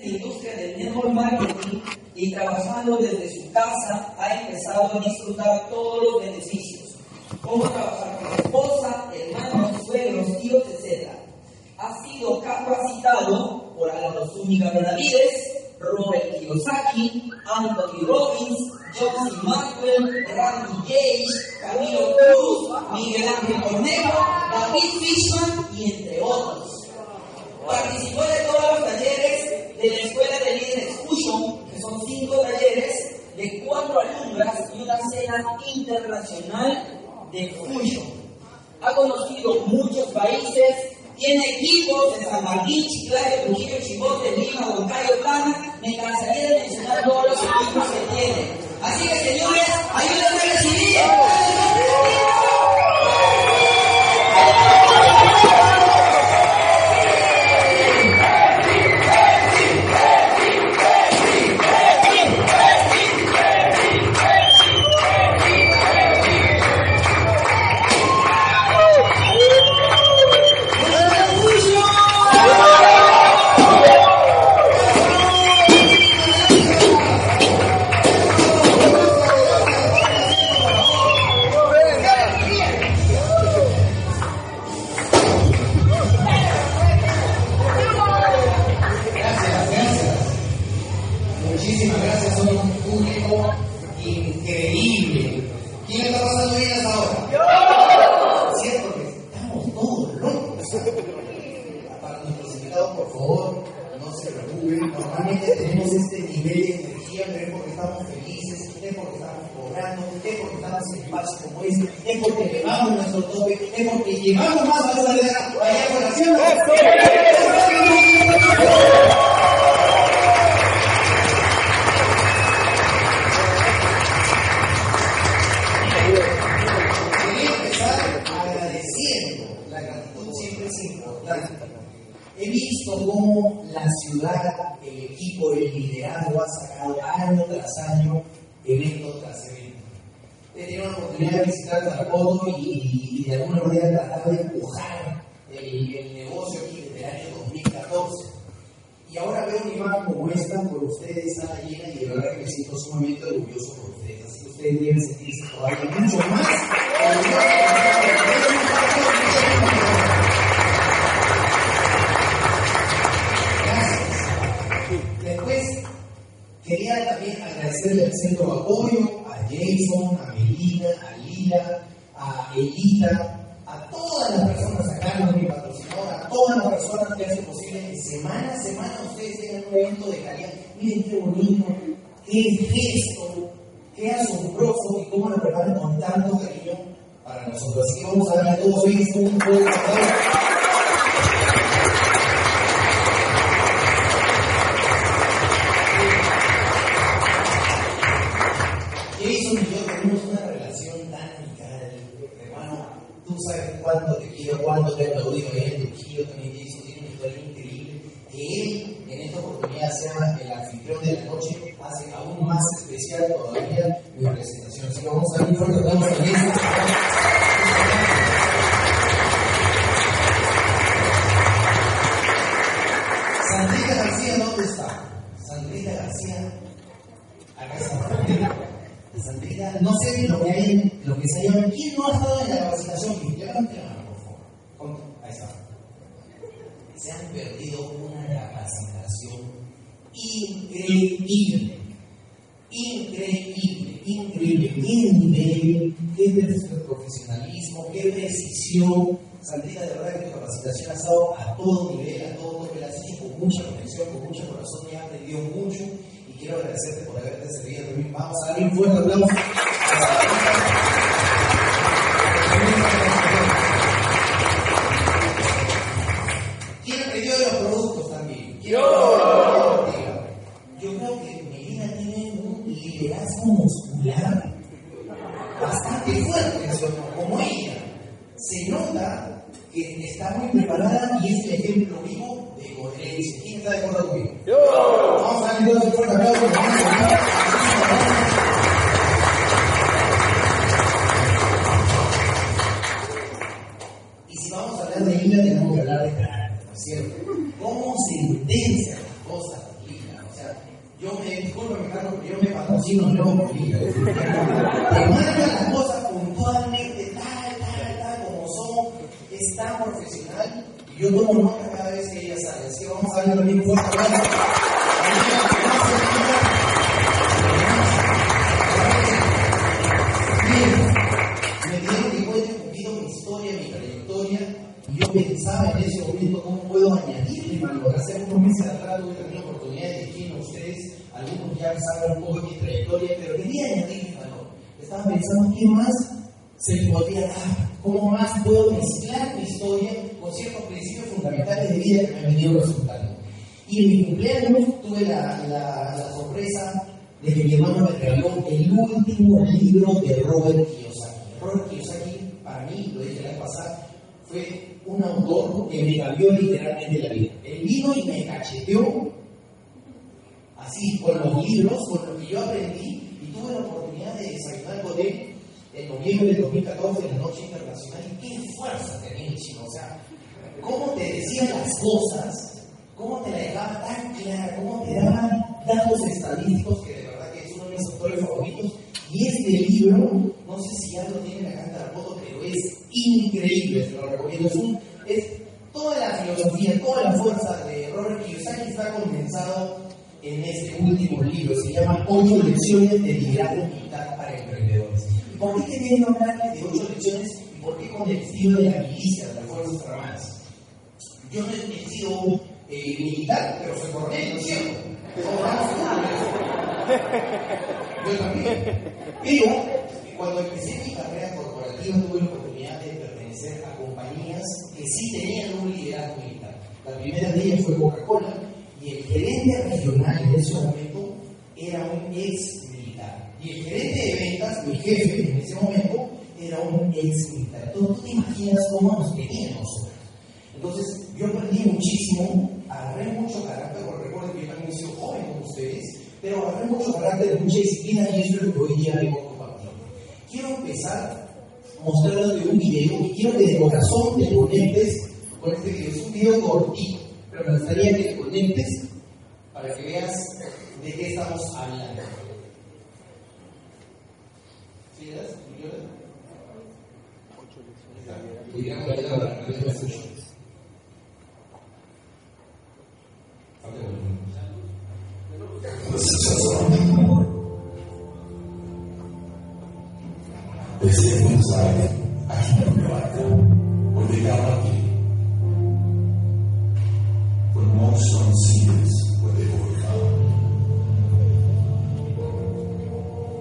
La industria del network marketing y trabajando desde su casa ha empezado a disfrutar todos los beneficios, como trabajar con esposa, hermanos, suegros, tíos, etc. Ha sido capacitado por Álvaro Zúñiga Benavides, Robert Kiyosaki, Anthony Robbins, Johnson Maxwell, Randy Gage, Camilo Cruz, Miguel Ángel Cornejo, David Fishman y entre otros. Participó de todos los talleres de la Escuela de Líderes Fusion, que son cinco talleres de cuatro alumnas y una cena internacional de Fusion. Ha conocido muchos países, tiene equipos de San Martín, Chiclayo, Trujillo, Chivote, Lima, Huancayo, Plana. Me cansaría de mencionar todos los equipos que tiene. Así que señores, ayúdenme La gratitud siempre es importante. He visto cómo la ciudad, el equipo, el liderazgo ha sacado año tras año, evento tras evento. He tenido la oportunidad de visitar Tarapoto y, y de alguna manera tratar de empujar el, negocio aquí desde el año 2014. Y ahora veo una imagen como esta por ustedes, está llena y de verdad que me siento sumamente orgulloso por ustedes. Así que ustedes deben sentirse todavía mucho más quería también agradecerle al centro apoyo, a Jason, a Melina, a Lila, a Elita, a todas las personas acá, mi patrocinador, a todas las personas que hacen posible que semana a semana ustedes tengan un evento de calidad. Miren qué bonito, qué gesto, qué asombroso y cómo lo preparan con tanto cariño para nosotros. Así que vamos a darle a todos esto un cuánto te quiero, cuánto te aplaudí a él, Trujillo también Jason tiene una historia increíble. Que él en esta oportunidad sea el anfitrión de la noche hace aún más especial todavía mi presentación. Así que vamos a fuerte aplauso a Jason. Sandrita García, ¿dónde está? Sandrita García, acá está. Sandrita, no sé lo que hay en, lo que se llama. ¿Quién no ha estado en la capacitación? Levante la mano, por favor. ¿Cuánto? Ahí está. Se han perdido una capacitación increíble. Increíble, increíble. Qué nivel, qué profesionalismo, qué precisión. Sandrita, de verdad que tu capacitación ha estado a todo nivel, a todo nivel, así con mucha conexión, con mucho corazón y ha aprendido mucho. Y quiero agradecerte por haberte servido también. Vamos a darle un fuerte aplauso. ¿Quién aprendió de los productos también? ¿Quién aprendió? liderazgo muscular bastante fuerte, eso, como ella. Se nota que está muy preparada y es el ejemplo vivo de coherencia. ¿Quién está de acuerdo conmigo? Vamos a darle un fuerte aplauso. Y si vamos a hablar de Lila, tenemos que hablar de carácter, ¿no es cierto? ¿Cómo sentencia las cosas Lila? O sea, yo me, disculpe, Carlos, porque por Lila. Te marca las cosas puntualmente, tal, tal, tal, como son, es tan profesional, y yo tomo nota cada vez que ella sale. Así que vamos a darle también un fuerte aplauso. Saben un poco mi trayectoria, pero quería añadirle valor. Estaba pensando qué más se podría dar, cómo más puedo mezclar mi historia con ciertos principios fundamentales de vida que me han venido resultando. Y en mi cumpleaños tuve la, la, la sorpresa de que mi hermano me regaló el último libro de Robert Kiyosaki. Robert Kiyosaki, para mí, lo dije la vez pasada, fue un autor que me cambió literalmente la vida. Él vino y me cacheteó así con los libros, con lo que yo aprendí, y tuve la oportunidad de desayunar con él en noviembre del 2014 en la Noche Internacional. Y qué fuerza tenía el chino, o sea, cómo te decía las cosas, cómo te la dejaba tan clara, cómo te daba datos estadísticos que de verdad que es uno de mis autores favoritos. Y este libro, no sé si ya lo tienen acá en la foto, pero es increíble, se lo recomiendo. Es, un, es toda la filosofía, toda la fuerza de Robert Kiyosaki está condensado en este último libro. Se llama Ocho lecciones de liderazgo militar para emprendedores. ¿Y por qué quería hablarles de ocho lecciones y por qué con el estilo de la milicia, de las Fuerzas Armadas? Yo no he sido eh, militar, pero soy coronel, ¿no es cierto? Yo también. Pero cuando empecé mi carrera corporativa tuve la oportunidad de pertenecer a compañías que sí tenían un liderazgo militar. La primera de ellas fue Coca-Cola y el gerente regional en ese momento era un ex militar. Y el gerente de ventas, mi jefe en ese momento, era un ex militar. Entonces tú te imaginas cómo nos tenían nosotros. Entonces yo aprendí muchísimo, agarré mucho carácter, porque recuerdo que yo también sido joven como ustedes, pero agarré mucho carácter, mucha disciplina y eso es lo que hoy día vengo compartiendo. Quiero empezar mostrándote un video y quiero que de corazón te conectes con este video. Es un video cortito, pero me gustaría que te conectes para que veas de qué estamos hablando. some sins were they overcome,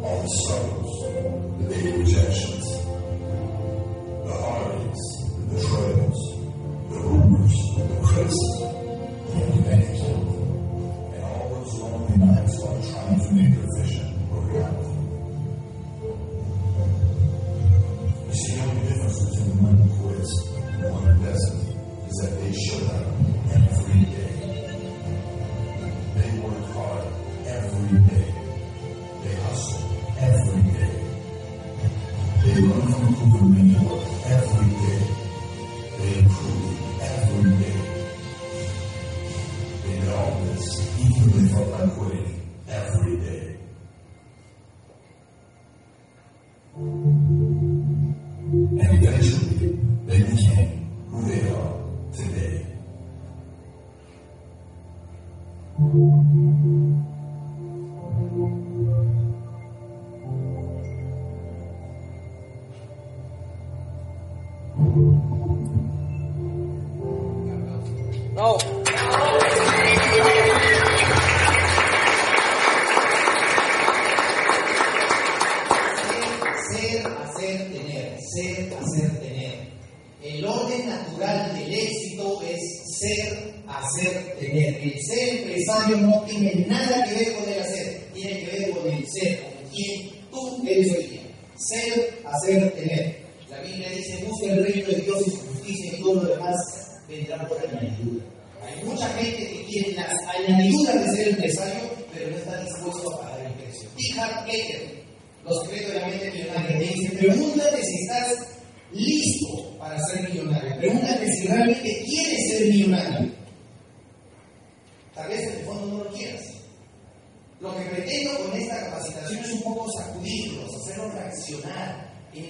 all the sorrows that they rejection.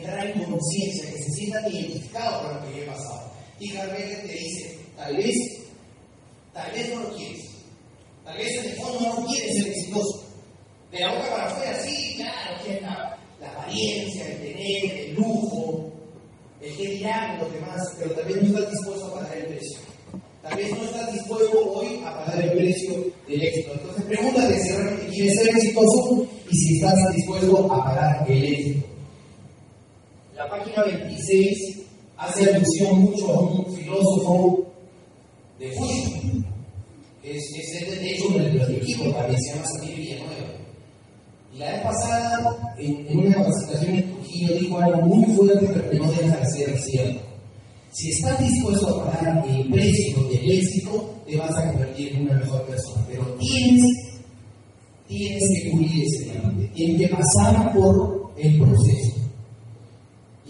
Entrar en conciencia, que se sientan identificados con lo que yo he pasado. Y Becker te dice, tal vez, tal vez no lo quieres. Tal vez en el fondo no quieres ser exitoso. De la boca para afuera, sí, claro, quieres la, la apariencia, el tener, el lujo, el que dirán los demás, pero tal vez no estás dispuesto a pagar el precio. Tal vez no estás dispuesto hoy a pagar el precio del éxito. Entonces pregúntate si realmente quieres ser exitoso y si estás dispuesto a pagar el éxito. La página 26 hace alusión mucho a un filósofo de Fuji, es, es el de hecho del equipo también se llama Samir Villanueva. Y la vez pasada, en, una capacitación en Trujillo, dijo algo muy fuerte, pero que no deja de ser cierto. Si estás dispuesto a pagar el precio del éxito, te vas a convertir en una mejor persona. Pero tienes, tienes que cubrir ese tienes que pasar por el proceso.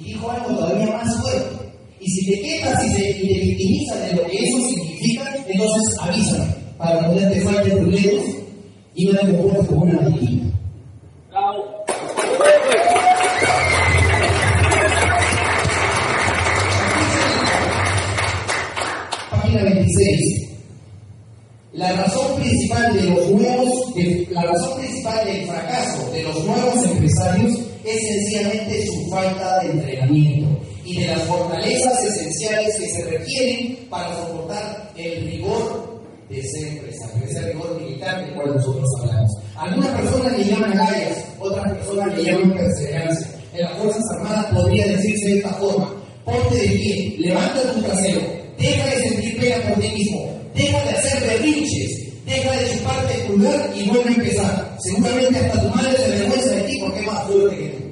Dijo algo todavía más fuerte. Y si te quejas y, te victimizas de lo que eso significa, entonces avísame para no te falte problemas y no te comportes como una víctima. Página 26. La razón principal de los nuevos, de, la razón principal del fracaso de los nuevos empresarios es sencillamente su falta de entrenamiento y de las fortalezas esenciales que se requieren para soportar el rigor de ser empresario, ese rigor militar del cual nosotros hablamos. Algunas personas le llaman gallas, otras personas le llaman perseverancia. En las Fuerzas Armadas podría decirse de esta forma, ponte de pie, levanta tu trasero, deja de sentir pena por ti mismo, deja de hacer berrinches, deja de chuparte el pulgar y vuelve a empezar. Seguramente hasta tu madre se avergüenza de ti porque es más fuerte que tú.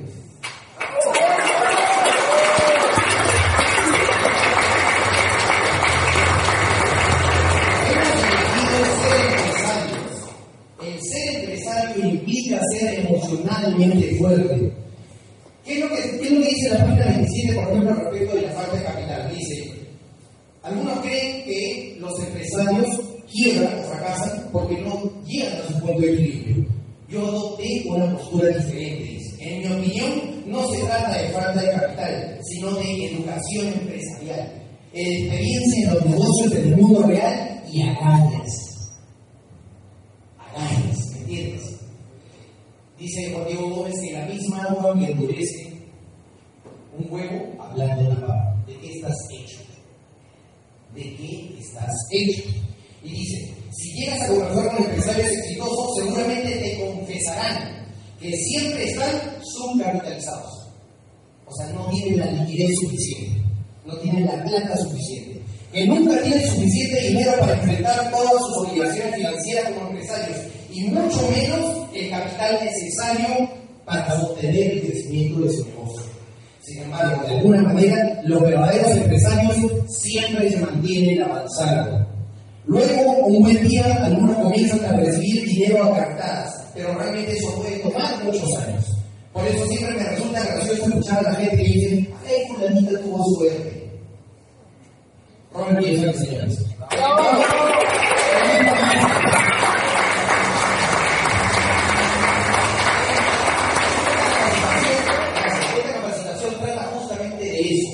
El ser empresario implica ser emocionalmente fuerte. ¿Qué es, lo que, ¿Qué es lo que dice la página 27, por ejemplo, respecto de la falta de capital? Dice, algunos creen que los empresarios quiebran o fracasan porque no llegan a su punto de equilibrio. Yo adopté una postura diferente. En mi opinión, no se trata de falta de capital, sino de educación empresarial, experiencia en los negocios del mundo real y agallas. Agallas, ¿me entiendes? Dice Juan Diego Gómez que la misma agua que endurece un huevo, hablando de la papa, ¿de qué estás hecho? ¿De qué estás hecho? Y dice, si llegas a conversar con empresarios exitosos, seguramente te confesarán que siempre están subcapitalizados. O sea, no tienen la liquidez suficiente, no tienen la plata suficiente, que nunca tienen suficiente dinero para enfrentar todas sus obligaciones financieras como empresarios, y mucho menos el capital necesario para obtener el crecimiento de su negocio. Sin embargo, de alguna manera, los verdaderos empresarios siempre se mantienen avanzando. Luego, un buen día, algunos comienzan a recibir dinero a cartadas, pero realmente eso puede tomar muchos años. Por eso siempre me resulta gracioso escuchar a la gente que dice, ay, fulanita tuvo suerte. Ron Wilson, señores. Esta capacitación trata justamente de eso.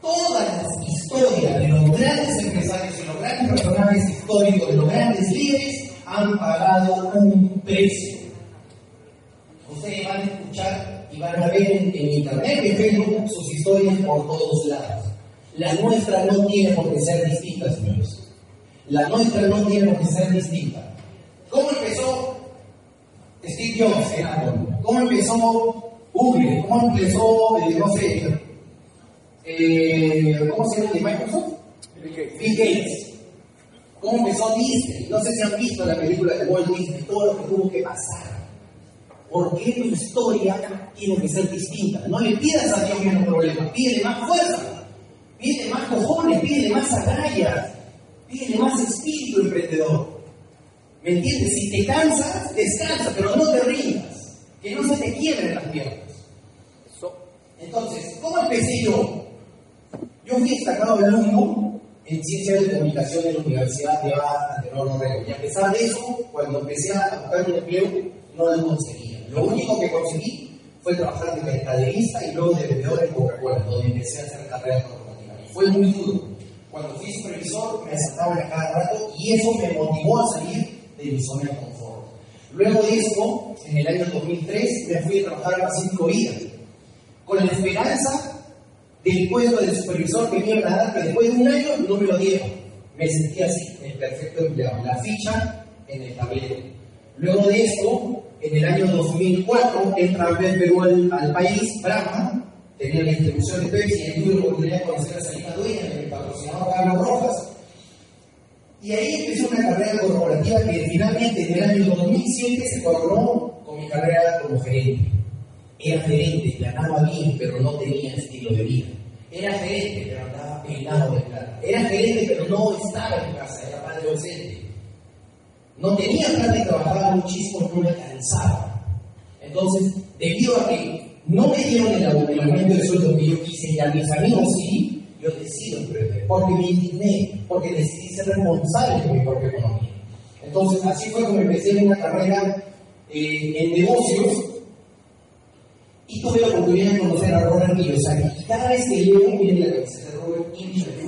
Todas las historias de los grandes empresarios y los grandes personajes históricos, de los grandes líderes, han pagado un precio. Ustedes van a escuchar y van a ver en, en internet, en Facebook, sus historias por todos lados. La nuestra no tiene por qué ser distinta, señores. La nuestra no tiene por qué ser distinta. ¿Cómo empezó Steve Jobs en Apple? ¿Cómo empezó Google? ¿Cómo empezó, eh, no sé, eh, ¿cómo se llama el de Microsoft? Bill Gates. ¿Cómo empezó Disney? No sé si han visto la película de Walt Disney, todo lo que tuvo que pasar ¿Por qué tu historia tiene que ser distinta? No le pidas a Dios menos problemas, pídele más fuerza, pídele más cojones, pídele más agallas, pídele más espíritu emprendedor. ¿Me entiendes? Si te cansas, descansa, pero no te rindas, que no se te quiebren las piernas. Entonces, ¿cómo empecé yo? Yo fui destacado alumno en Ciencia de Comunicación en la Universidad de de Noruega. Y a pesar de eso, cuando empecé a buscar un empleo, no lo conseguía. Lo único que conseguí fue trabajar de mercaderista y luego de vendedor en Coca-Cola, donde empecé a hacer carrera corporativa. Y fue muy duro. Cuando fui supervisor, me asaltaban a cada rato y eso me motivó a salir de mi zona de confort. Luego de esto, en el año 2003, me fui a trabajar a Pacífico Vida, con la esperanza del puesto de supervisor que me iban a dar, que después de un año no me lo dieron. Me sentí así, el perfecto empleado. La ficha en el tablero. Luego de esto, en el año 2004, entra a Perú al, país, Brahma, tenía la distribución de Pepsi, y tuve la oportunidad de conocer a Salina Dueña, que me patrocinaba Carlos Rojas. Y ahí empecé una carrera corporativa que finalmente en el año 2007 se coronó con mi carrera como gerente. Era gerente, ganaba bien, pero no tenía estilo de vida. Era gerente, pero andaba peinado de plata. Era gerente, pero no estaba en casa, era padre ausente. No tenía plata y trabajaba muchísimo, no me cansaba. Entonces, debido a que no me dieron el, aumento de sueldo que yo quise y a mis amigos sí, yo decido porque me indigné, porque decidí ser responsable de mi propia economía. Entonces, así fue como empecé una carrera eh, en negocios y tuve la oportunidad de conocer a Robert Kiyosaki. Cada vez que leo, miren la cabeza de Robert Kiyosaki,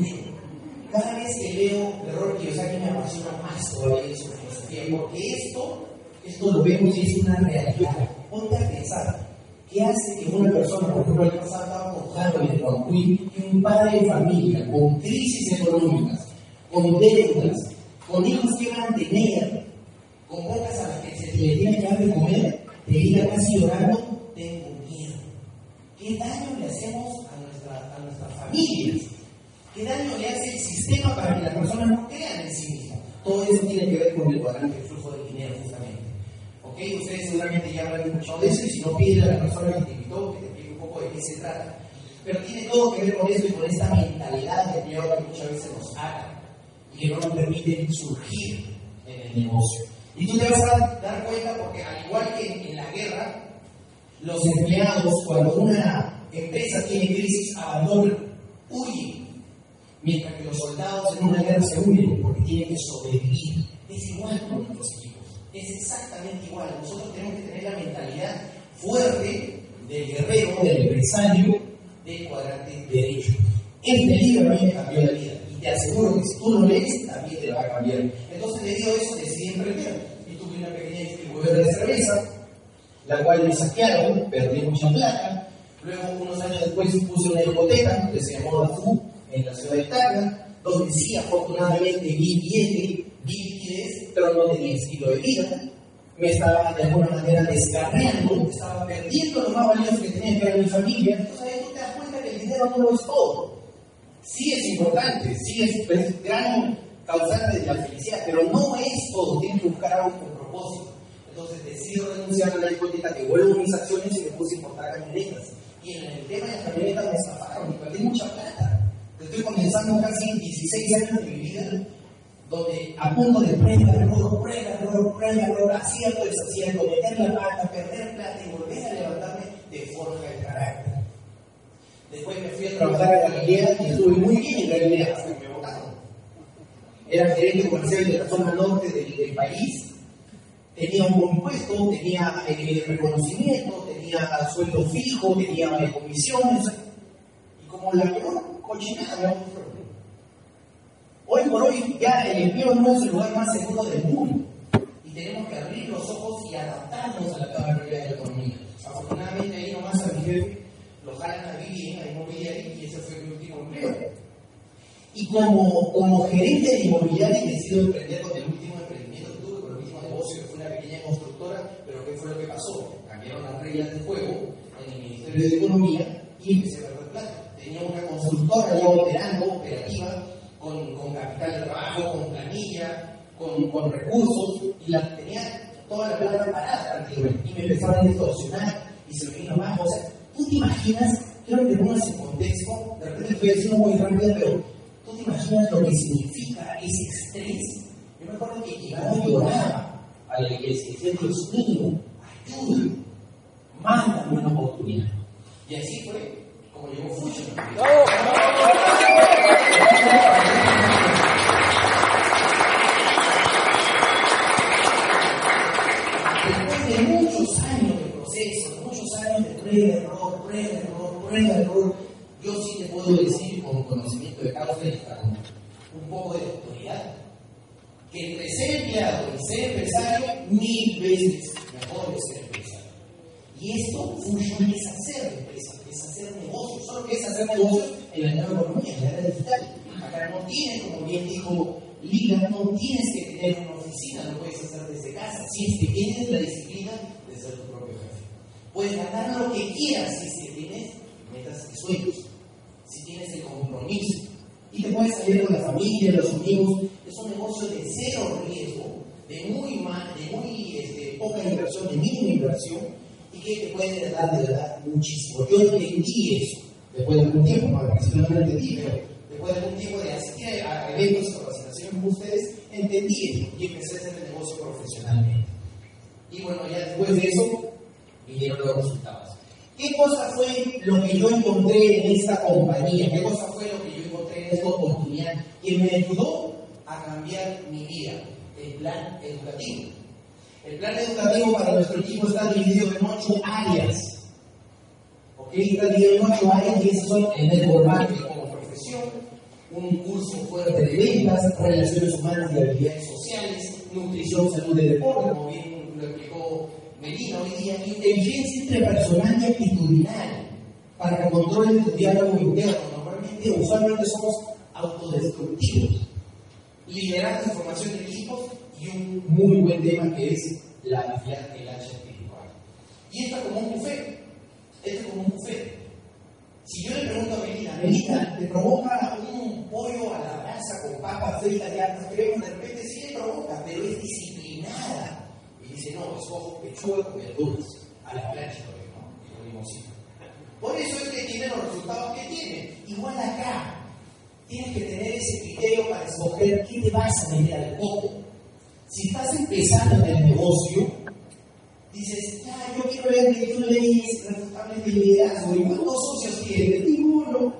cada vez que leo de Robert Kiyosaki me apasiona más todavía su filosofía, porque esto, esto lo vemos y es una realidad. Ponte a pensar, ¿qué hace que una persona, por ejemplo, el pasado estaba con Harvard, con Quinn, que un padre de familia, con crisis económicas, con deudas, con hijos que mantener, con bocas a las que se le tiene que dar de comer, te diga casi llorando, tengo miedo. ¿Qué daño hacemos a, nuestra, a nuestras familias? ¿Qué daño le hace el sistema para que las personas no crean en sí mismas? Todo eso tiene que ver con el cuadrante del flujo de dinero, justamente. ¿Ok? Ustedes seguramente ya habrán escuchado de eso y si no, piden a la persona que te invitó que te explique un poco de qué se trata. Pero tiene todo que ver con eso y con esta mentalidad de empleado que muchas veces nos ata y que no nos permite surgir en el negocio. Y tú te vas a dar cuenta porque al igual que en la guerra, los empleados cuando una empresa tiene crisis abandonan, huyen, mientras que los soldados en una guerra se unen porque tienen que sobrevivir. Es igual con nuestros equipos, es exactamente igual. Nosotros tenemos que tener la mentalidad fuerte del guerrero, del empresario, del cuadrante derecho. Este libro a mí me cambió la vida y te aseguro que si tú lo lees, también te va a cambiar. Entonces, debido a eso, decidí emprender y tuve una pequeña distribuidora de cerveza, la cual me saquearon, perdí mucha plata. Luego, unos años después, puse una hipoteca que se llamó Dafu en la ciudad de Tacna, donde sí, afortunadamente, vi billete, vi liquidez, pero no tenía estilo de vida. Me estaba de alguna manera descarriando, estaba perdiendo lo más valioso que tenía, que era mi familia. Entonces ahí tú te das cuenta que el dinero no lo es todo. Sí es importante, sí es, es gran causante de la felicidad, pero no es todo. Tienes que buscar algo con propósito. Entonces decido renunciar a la hipoteca, devuelvo mis acciones y me puse a importar camionetas. Y en el tema de las camionetas me estafaron, y perdí mucha plata. Estoy comenzando casi 16 años de mi vida, donde a punto de prueba, error, prueba, error, prueba, error, acierto, desacierto, meter la pata, perder plata y volver a levantarme de forja el carácter. Después me fui a trabajar a Galilea y estuve muy bien en Galilea hasta que me votaron. Era gerente comercial de la zona norte del país tenía un buen puesto, tenía eh, reconocimiento, tenía sueldo fijo, tenía eh, comisiones, y como la peor cochinada. Hoy por hoy ya el empleo no es el lugar más seguro del mundo, y tenemos que abrir los ojos y adaptarnos a la nueva realidad de la economía. Afortunadamente ahí nomás a mi lo jalan a vivir en inmobiliaria y ese fue mi último empleo. Y como, como gerente de inmobiliaria decido emprender con el último emprendimiento que tuve, con el mismo negocio, que fue una pequeña constructora, pero ¿qué lo que pasó? Cambiaron las reglas del juego en el Ministerio de Economía y empecé a perder plata. Tenía una constructora ya operando, operativa, con, con capital de trabajo, con planilla, con, con recursos, y la tenía toda la plata parada y me empezaron a distorsionar y se me vino abajo. O sea, tú te imaginas, quiero que pongas en contexto, de repente estoy diciendo muy rápido, pero tú te imaginas lo que significa ese estrés. Yo me acuerdo que llegaba y lloraba a la iglesia, decía, Dios ayúdame, mándame una oportunidad. Y así fue como llegó Fusion. Después de muchos años de proceso, muchos años de prueba, error, prueba, error, prueba, error, yo sí te puedo decir con conocimiento de causa y con un poco de autoridad, que entre ser empleado y ser empresario, mil veces mejor es. Y esto Fusion es hacer empresa, es hacer negocios, solo que es hacer negocios en la nueva economía, en la era digital. Acá no tienes, como bien dijo Liga, no tienes que tener una oficina, lo puedes hacer desde casa, si es que tienes la disciplina de ser tu propio jefe. Puedes ganar lo que quieras si es que tienes metas y sueños, si tienes el compromiso. Y te puedes salir con la familia, los amigos. Es un negocio de cero riesgo, de muy, mal, de muy este, poca inversión, de mínima inversión, y que te puede dar de verdad muchísimo. Yo entendí eso después de algún tiempo, principio no lo entendí, pero después de algún tiempo de asistir a eventos, capacitaciones como ustedes, entendí eso y empecé a hacer el negocio profesionalmente. Y bueno, ya después de eso, vinieron los resultados. ¿Qué cosa fue lo que yo encontré en esta compañía? ¿Qué cosa fue lo que yo encontré en esta oportunidad que me ayudó a cambiar mi vida? El plan educativo. El plan educativo para nuestro equipo está dividido en ocho áreas. ¿Ok? Está dividido en ocho áreas y esas son el network marketing como profesión, un curso fuerte de ventas, relaciones humanas y habilidades sociales, nutrición, salud y deporte, como bien lo explicó Melina hoy día, inteligencia interpersonal y actitudinal, para que controlen tu diálogo interno. Normalmente, usualmente somos autodestructivos. Liderazgo, información de equipos y un muy buen tema que es la habilidad del espiritual. Y esto como un buffet. Esto es como un buffet. Si yo le pregunto a Melina, Melina, ¿te provoca un pollo a la brasa con papas fritas y hartas cremas? De repente sí le provoca, pero es disciplinada. Y dice, no, escojo pechuga con verduras a la plancha, ¿no? Y con limoncito. Por eso es que tiene los resultados que tiene. Igual acá, tienes que tener ese criterio para escoger qué te vas a meter al coco. Si estás empezando en el negocio, dices, ya, yo quiero ver que tú leyes refutables de liderazgo. ¿Y cuántos socios tienes? Ninguno.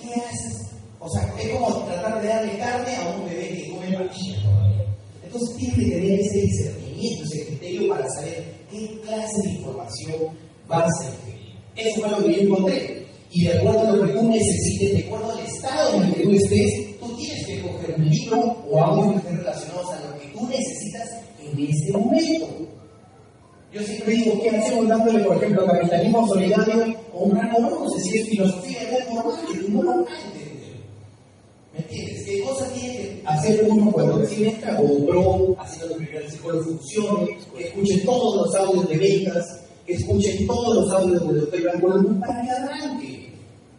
¿Qué haces? O sea, es como tratar de darle carne a un bebé que come vaquilla todavía. Entonces tienes que tener ese discernimiento, ese criterio para saber qué clase de información vas a escribir. Eso fue lo que yo encontré. Y de acuerdo a lo que tú necesites, de acuerdo al estado en el que tú estés, tienes que coger un libro o algo que estén relacionados a lo que tú necesitas en este momento. Yo siempre digo, ¿qué hacemos dándole, por ejemplo, capitalismo solidario o un gran no sé si es filosofía de normal, que no lo va a entender. ¿Me entiendes? ¿Qué cosa tiene que hacer uno cuando recibe esta o pro, haciendo que el psicólogo funcione, que escuche todos los audios de ventas, que escuchen todos los audios de Iván Colombo para que arranque,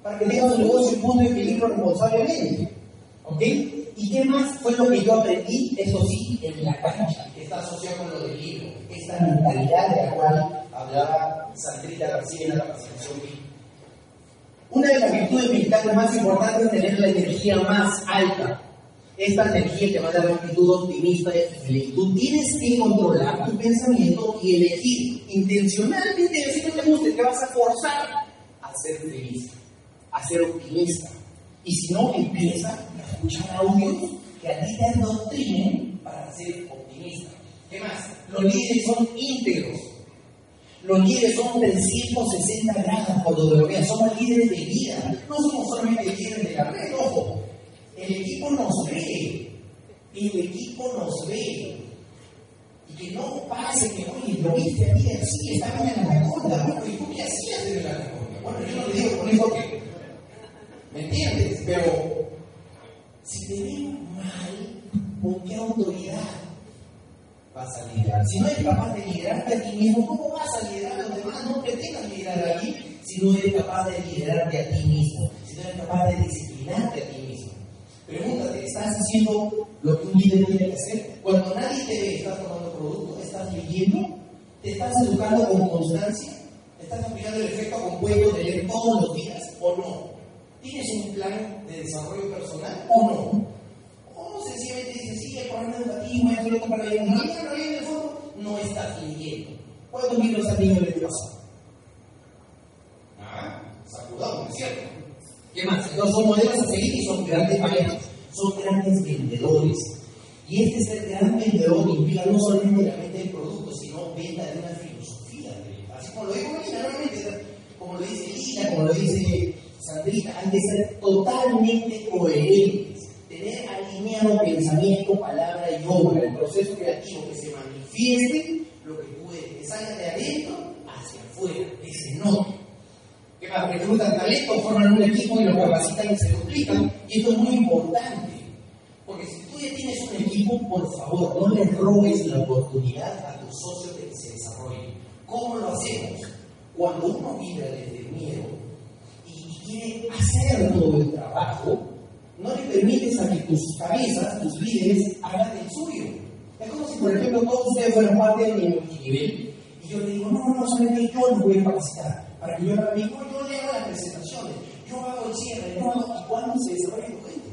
para que tenga su negocio en de equilibrio responsablemente. ¿Ok? ¿Y qué más fue lo que yo aprendí? Eso sí, en la cancha, que está asociado con lo del libro, esta mentalidad de la cual hablaba Sandrita García en la capacitación Una de las virtudes mexicanas más importantes es tener la energía más alta. Esta energía te va a dar una actitud optimista y feliz. Tú tienes que controlar tu pensamiento y elegir intencionalmente, si no te gusta, te vas a forzar a ser feliz, a ser optimista. Y si no, empieza a escuchar audios que a ti te adoctrinen para ser optimista. ¿Qué más? Los líderes son íntegros. Los líderes son 360 grados cuando te lo veas. Somos líderes de vida. No somos solamente líderes de la red, ojo. El equipo nos ve. El equipo nos ve. Y que no pase que, oye, lo viste a ti así, estaba en la anaconda. Bueno, ¿y tú qué hacías en la anaconda? Bueno, yo no te digo con eso que ¿Me entiendes? Pero si te ven mal, ¿con qué autoridad vas a liderar? Si no eres capaz de liderarte a ti mismo, ¿cómo vas a liderar a los demás? No pretendas liderar a ti si no eres capaz de liderarte a ti mismo, si no eres capaz de disciplinarte a ti mismo. Pregúntate, ¿estás haciendo lo que un líder tiene que hacer? Cuando nadie te ve, estás tomando producto, estás leyendo, te estás educando con constancia, estás aplicando el efecto compuesto de leer todos los días o no. ¿Tienes un plan de desarrollo personal o no? O sencillamente dices, sí, el programa educativo, esto, lo para. No, no, no, en el fondo no estás leyendo. ¿Cuántos libros has leído el pasado? Ah, sacudado, ¿no es cierto? ¿Qué más? Entonces son modelos a seguir y son grandes maestros, son grandes vendedores. Y este ser gran vendedor implica no solamente la venta del producto, sino venta de una filosofía de venta. Así como lo digo Lina, normalmente, como lo dice Lina, como lo dice Sandrita, hay que ser totalmente coherentes, tener alineado pensamiento, palabra y obra, el proceso creativo que se manifieste lo que puede, que salga de adentro hacia afuera, que se note. Que más reclutan talento, forman un equipo y lo capacitan y se duplican. Y esto es muy importante. Porque si tú ya tienes un equipo, por favor, no le robes la oportunidad a tus socios de que se desarrollen. ¿Cómo lo hacemos? Cuando uno vibra desde miedo quiere hacer todo el trabajo, no le permites a que tus cabezas, tus líderes, hagan el suyo. Es como si, por ejemplo, todos ustedes fueran parte de mi multinivel y yo le digo, no, no, no, solamente yo los voy a capacitar. Para que yo haga mi yo le hago las presentaciones, yo hago el cierre, yo hago, y cuando se desarrolla tu gente.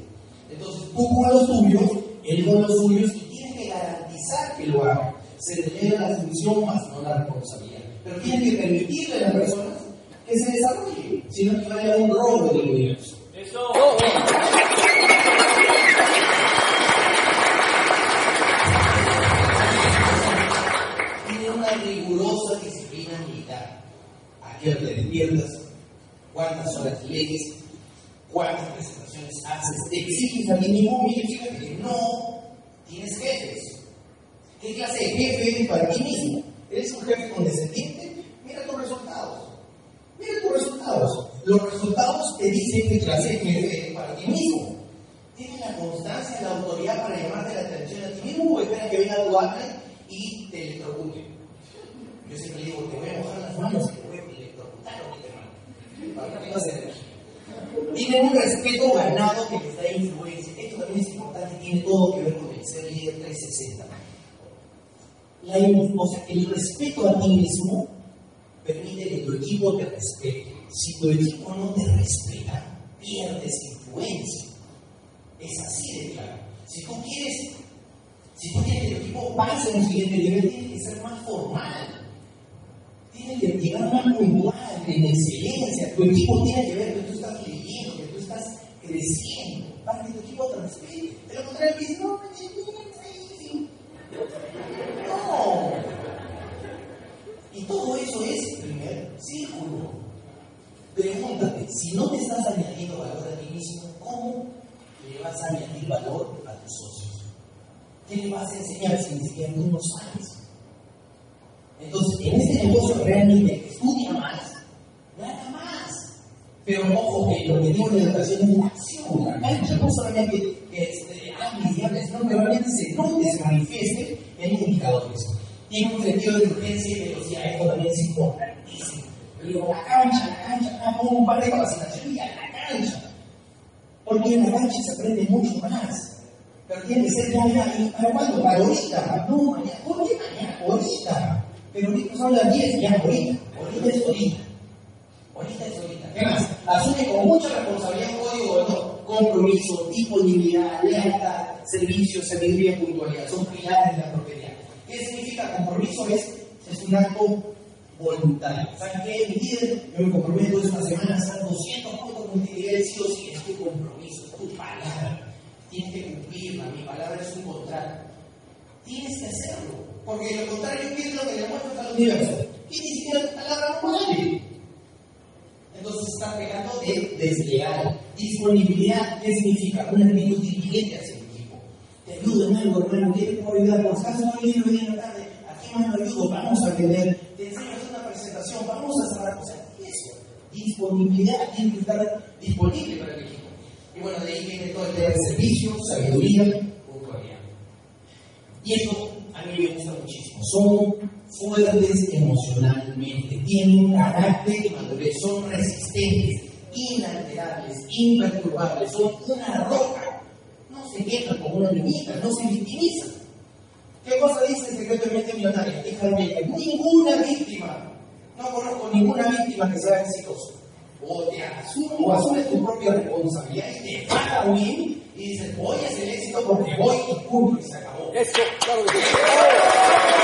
Entonces, tú con los tuyos, él con los suyos, y tienes que garantizar que lo haga. Se delega la función más no la responsabilidad. Pero tienes que permitirle a las personas que se desarrolle, sino que vaya un robo del universo. Tiene una rigurosa disciplina militar. ¿A qué hora te despiertas? ¿Cuántas horas lees? ¿Cuántas presentaciones haces? Te exiges a ti mismo, mire, fíjate que no tienes jefes. ¿Qué clase de jefe eres para ti mismo? ¿Eres un jefe condescendiente? Mira tus resultados. Mira tus Los resultados te dicen qué clase de jefe eres para ti mismo. ¿Tienes la constancia, la autoridad para llamarte la atención a ti mismo o esperas que venga tu hambre y te electrocute? Yo siempre digo, te voy a mojar las manos y te voy a electrocutar o que te que. Tienen un respeto ganado que les da influencia. Esto también es importante, tiene todo que ver con el ser líder 360. La, o sea, el respeto a ti mismo permite que tu equipo te respete. Si tu equipo no te respeta, pierdes influencia. Es así de claro. Si tú quieres, si tú quieres que tu equipo pase a un siguiente nivel, tiene que ser más formal. Tiene que llegar más puntual, en excelencia. Tu equipo tiene que ver que tú estás leyendo, que tú estás creciendo, para que tu equipo te respete. De lo contrario, no. Y todo eso es primer círculo. Pregúntate, si no te estás añadiendo valor a ti mismo, ¿cómo le vas a añadir valor a tus socios? ¿Qué le vas a enseñar si ni siquiera tú no sabes? Entonces, en este negocio realmente estudia más, nada más. Pero ojo que lo que digo en educación es la acción, la cancha, no solamente que este, sino que realmente se note, se manifieste en indicadores. Tiene un sentido de urgencia y velocidad, esto también es importantísimo. Pero la cancha, la cancha, acá un par de capacitaciones y a la cancha. Porque en la cancha se aprende mucho más. Pero tiene que ser ya, ¿para cuándo? Para ahorita. No, mañana, ¿por qué mañana? Ahorita. Pero ahorita son las 10, ya ahorita. Ahorita es ahorita. Ahorita es ahorita. ¿Qué más? Asume con mucha responsabilidad código honor. Compromiso, disponibilidad, lealtad, servicio, sabiduría, puntualidad. Son pilares de la propiedad. ¿Qué significa compromiso? Es, es un acto voluntario. ¿Saben qué? Mi líder, yo me comprometo esta semana a hacer 200 puntos multinivel, sí o sí, es tu compromiso, es tu palabra. Tienes que cumplirla, mi palabra es un contrato. Tienes que hacerlo, porque de lo contrario, ¿qué es lo que le muestras al universo? Que ni siquiera tu palabra no vale. Entonces está pegando de desleal. Disponibilidad, ¿qué significa? Una actitud diligente hacia el equipo. Te ayudo en algo, hermano, ¿qué te puedo ayudar? Por acaso no viene hoy en la tarde, aquí más lo ayudo, vamos a aprender. Te enseño a hacer una presentación, vamos a cerrar. O sea, eso. Disponibilidad, tiene que estar disponible para el. Y bueno, de ahí viene todo el tema de servicio, sabiduría, puntualidad. Y eso a mí me gusta muchísimo. Son fuertes emocionalmente, tienen un carácter de madurez, son resistentes, inalterables, imperturbables, son una roca. No se quejan como una niñita, no se victimizan. ¿Qué cosa dice el secreto de mente millonaria? Que ninguna víctima, no conozco ninguna víctima que sea exitosa. O te asumes, o asumes tu propia responsabilidad y te paga bien y dices, voy a hacer éxito porque voy y cumplo y se acabó. Eso, claro que sí.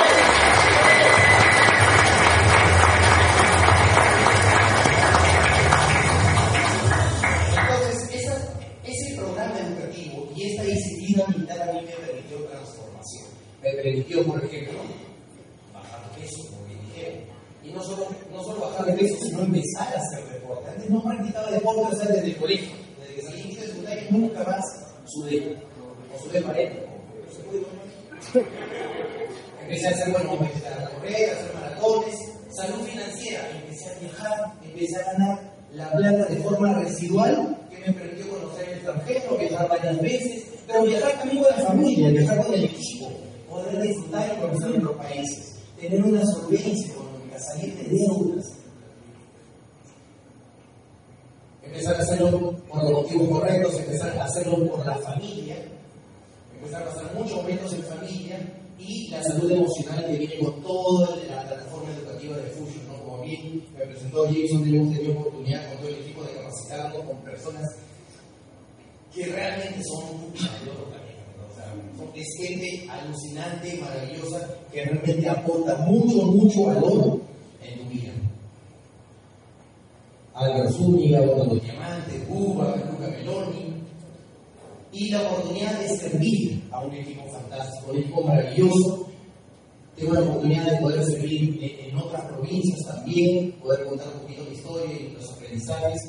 Entonces, esa- ese programa educativo y esta disciplina militar a mí me permitió transformación. Me permitió, por ejemplo, bajar de peso, como bien dijeron. Y no solo, no solo bajar de peso, sino empezar a hacer deporte. Antes no practicaba deporte o sea, desde el colegio. Desde que salí en quinto de secundaria nunca más sudé. O sudé pared. Empecé a hacer, bueno, empecé a correr, a hacer maratones, salud financiera, empecé a viajar, empecé a ganar la plata de forma residual que me permitió conocer el extranjero, viajar varias veces, pero viajar también con la familia, viajar con el equipo, poder disfrutar y conocer otros países, tener una solvencia de deudas. Empezar a hacerlo por los motivos correctos, empezar a hacerlo por la familia, empezar a pasar muchos momentos en familia y la salud emocional que viene con toda la plataforma educativa de Fusion. Como bien me presentó Jason, hemos tenido oportunidad con todo el equipo de capacitarnos con personas que realmente son de otro planeta, es gente alucinante, maravillosa, que realmente aporta mucho, mucho valor en tu vida. Álvaro Zúñiga, Orlando Diamante, Cuba, Luca Meloni, y la oportunidad de servir a un equipo fantástico, un equipo maravilloso. Tengo la oportunidad de poder servir en, otras provincias también, poder contar un poquito mi historia y los aprendizajes.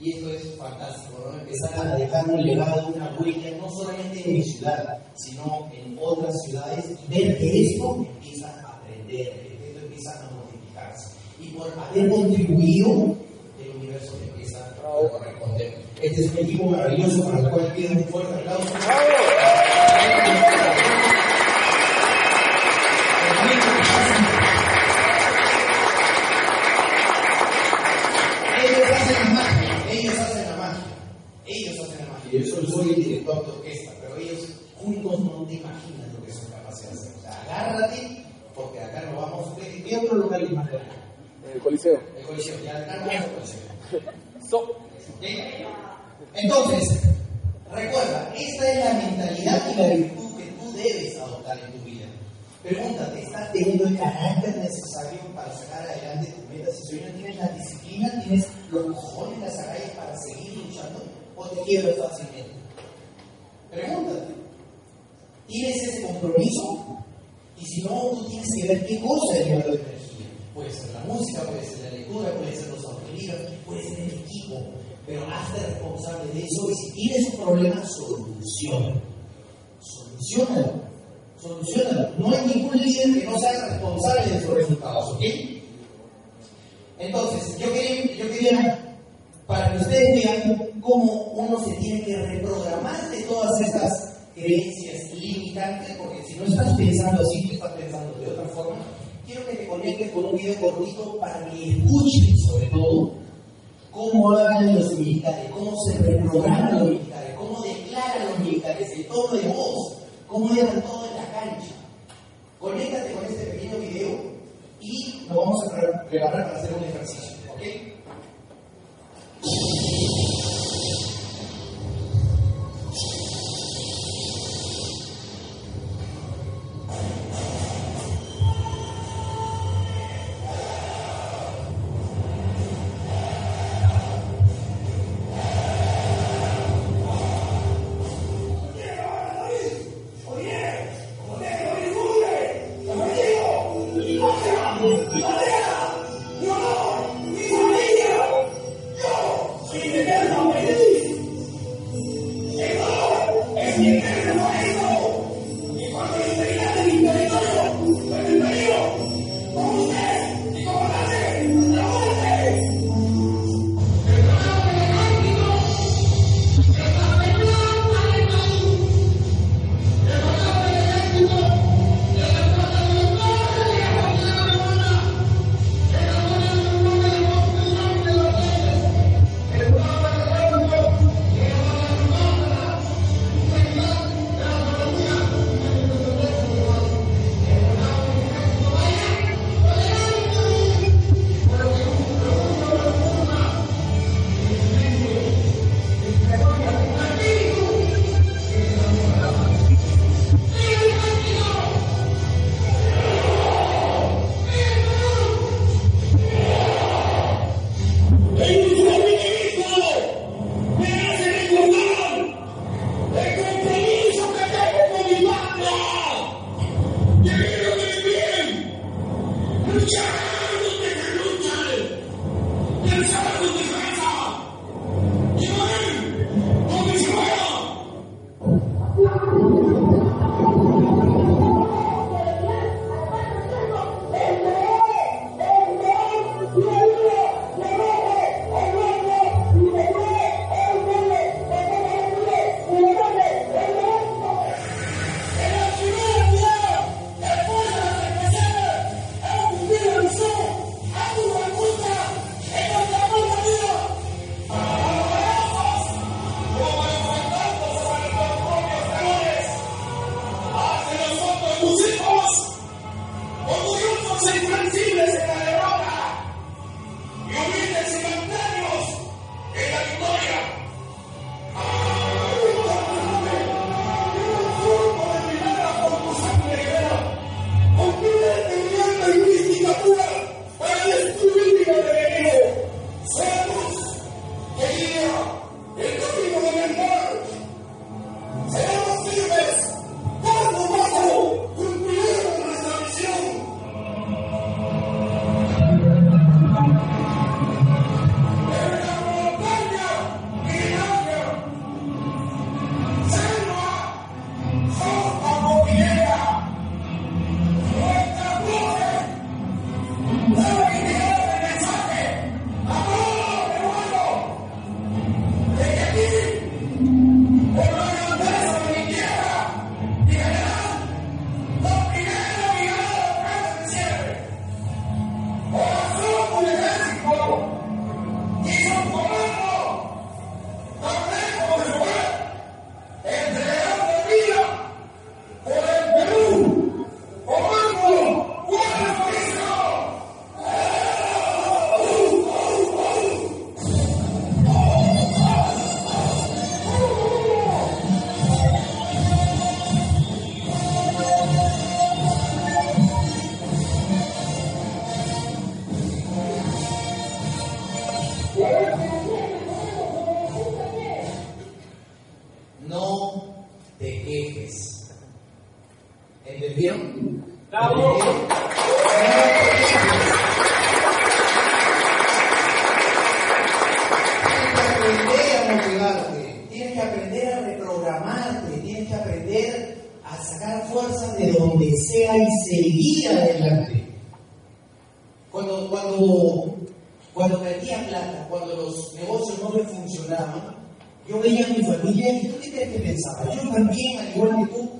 Y esto es fantástico. Empezar a dejar un legado, una huella, no solamente en mi ciudad, sino en otras ciudades, y ver que esto empieza a aprender, que esto empieza a multiplicarse. Y por haber contribuido, el universo te empieza a corresponder. Este es un equipo maravilloso para el cual pido un fuerte aplauso. Ellos Entonces, recuerda, esta es la mentalidad y la virtud que tú debes adoptar en tu vida. Pregúntate, ¿estás teniendo el carácter necesario para sacar adelante tus metas? Hoy no tienes la disciplina, tienes los cojones, las agallas para seguir luchando, o te quiebras fácilmente. Pregúntate, ¿tienes ese compromiso? Y si no, tú tienes que ver qué cosa es llevar tu energía. Puede ser la música, puede ser la lectura, puede ser los audiolibros, puede ser el. Pero hazte responsable de eso y si tienes un problema, soluciona. Solucionalo. Solucionalo. No hay ningún líder que no sea responsable de sus resultados, ¿ok? Entonces, yo quería, yo quería para que ustedes vean cómo uno se tiene que reprogramar de todas estas creencias limitantes, porque si no estás pensando así, tú estás pensando de otra forma. Quiero que te conectes con un video cortito para que escuchen, sobre todo, cómo hablan los militares, cómo se reprograman los militares, cómo declaran los militares, el tono de voz, cómo llevan todo en la cancha. Conéctate con este pequeño video y nos vamos a pre- preparar para hacer un ejercicio, ¿ok?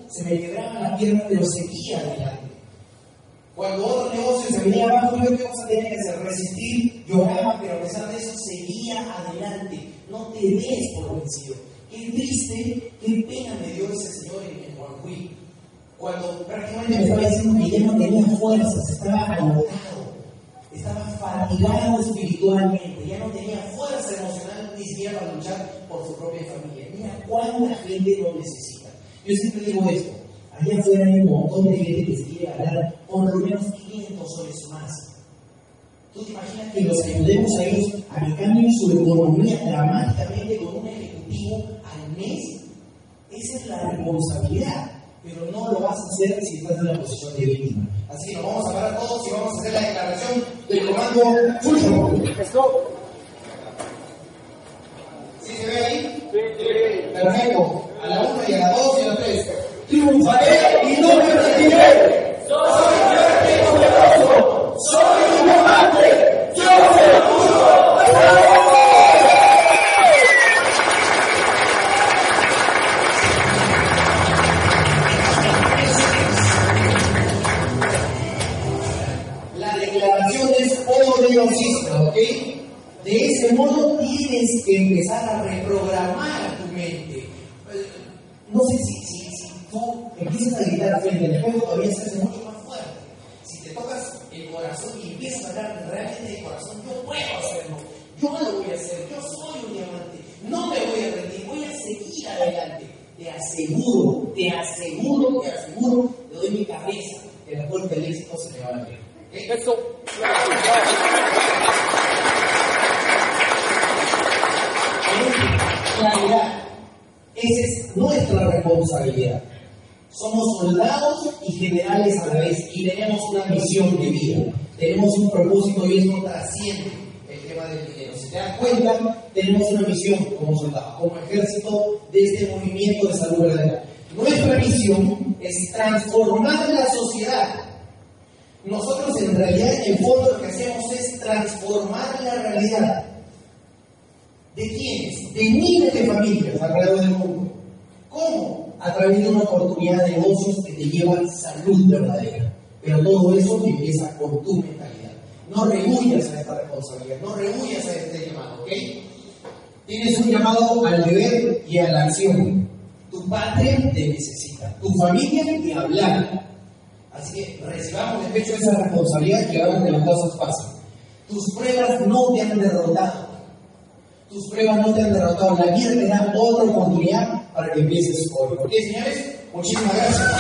Se me quebraban las piernas, pero seguía adelante. Cuando otro negocio se venía abajo, yo qué cosa tenía que hacer, resistir, lloraba, pero a pesar de eso seguía adelante. No te des por vencido. Qué triste, qué pena me dio ese señor en, en Guangui. Cuando prácticamente me estaba diciendo que ya no tenía fuerzas, estaba agotado, estaba fatigado espiritualmente, ya no tenía fuerza emocional ni siquiera para luchar por su propia familia. Mira cuánta gente lo necesita. Yo siempre digo esto, allá afuera hay un montón de gente que se quiere ganar por lo menos 500 soles más. ¿Tú te imaginas que los ayudemos a ellos a que cambien su economía dramáticamente con un ejecutivo al mes? Esa es la responsabilidad, pero no lo vas a hacer si estás en la posición de víctima. Así que nos vamos a parar todos y vamos a hacer la declaración del comando Fucho. ¿Sí se ve ahí? Perfecto. A la 1 y a la 2 y a la 3. Triunfaré y no me rendiré. Soy fuerte y poderoso. Soy un diamante. Yo se lo poderosísima, ¿ok? De ese modo tienes que empezar a reprogramar No sé si, si, si tú empiezas a gritar frente al espejo, todavía se hace mucho más fuerte. Si te tocas el corazón y empiezas a hablar realmente de corazón, yo puedo hacerlo, yo lo voy a hacer, yo soy un diamante, no me voy a rendir, voy a seguir adelante. Te aseguro, te aseguro, te aseguro, te doy mi cabeza, que la del éxito se me va a. ¿ok? Eso. Esa es nuestra responsabilidad. Somos soldados y generales a la vez y tenemos una misión de vida. Tenemos un propósito y esto trasciende el tema del dinero. Si te das cuenta, tenemos una misión como soldados, como ejército de este movimiento de salud verdadera. Nuestra misión es transformar la sociedad. Nosotros en realidad, en fondo, lo que hacemos es transformar la realidad. ¿De quiénes? De miles de familias alrededor del mundo. ¿Cómo? A través de una oportunidad de negocios que te llevan salud verdadera. Pero todo eso empieza con tu mentalidad. No rehuyas a esta responsabilidad, no rehuyas a este llamado, ¿ok? Tienes un llamado al deber y a la acción. Tu patria te necesita, tu familia te hablar. Así que recibamos de pecho esa responsabilidad y hagamos que las cosas pasen. Tus pruebas no te han derrotado. Tus pruebas no te han derrotado. La vida te da otra oportunidad para que empieces hoy. ¿Ok, señores? Muchísimas gracias.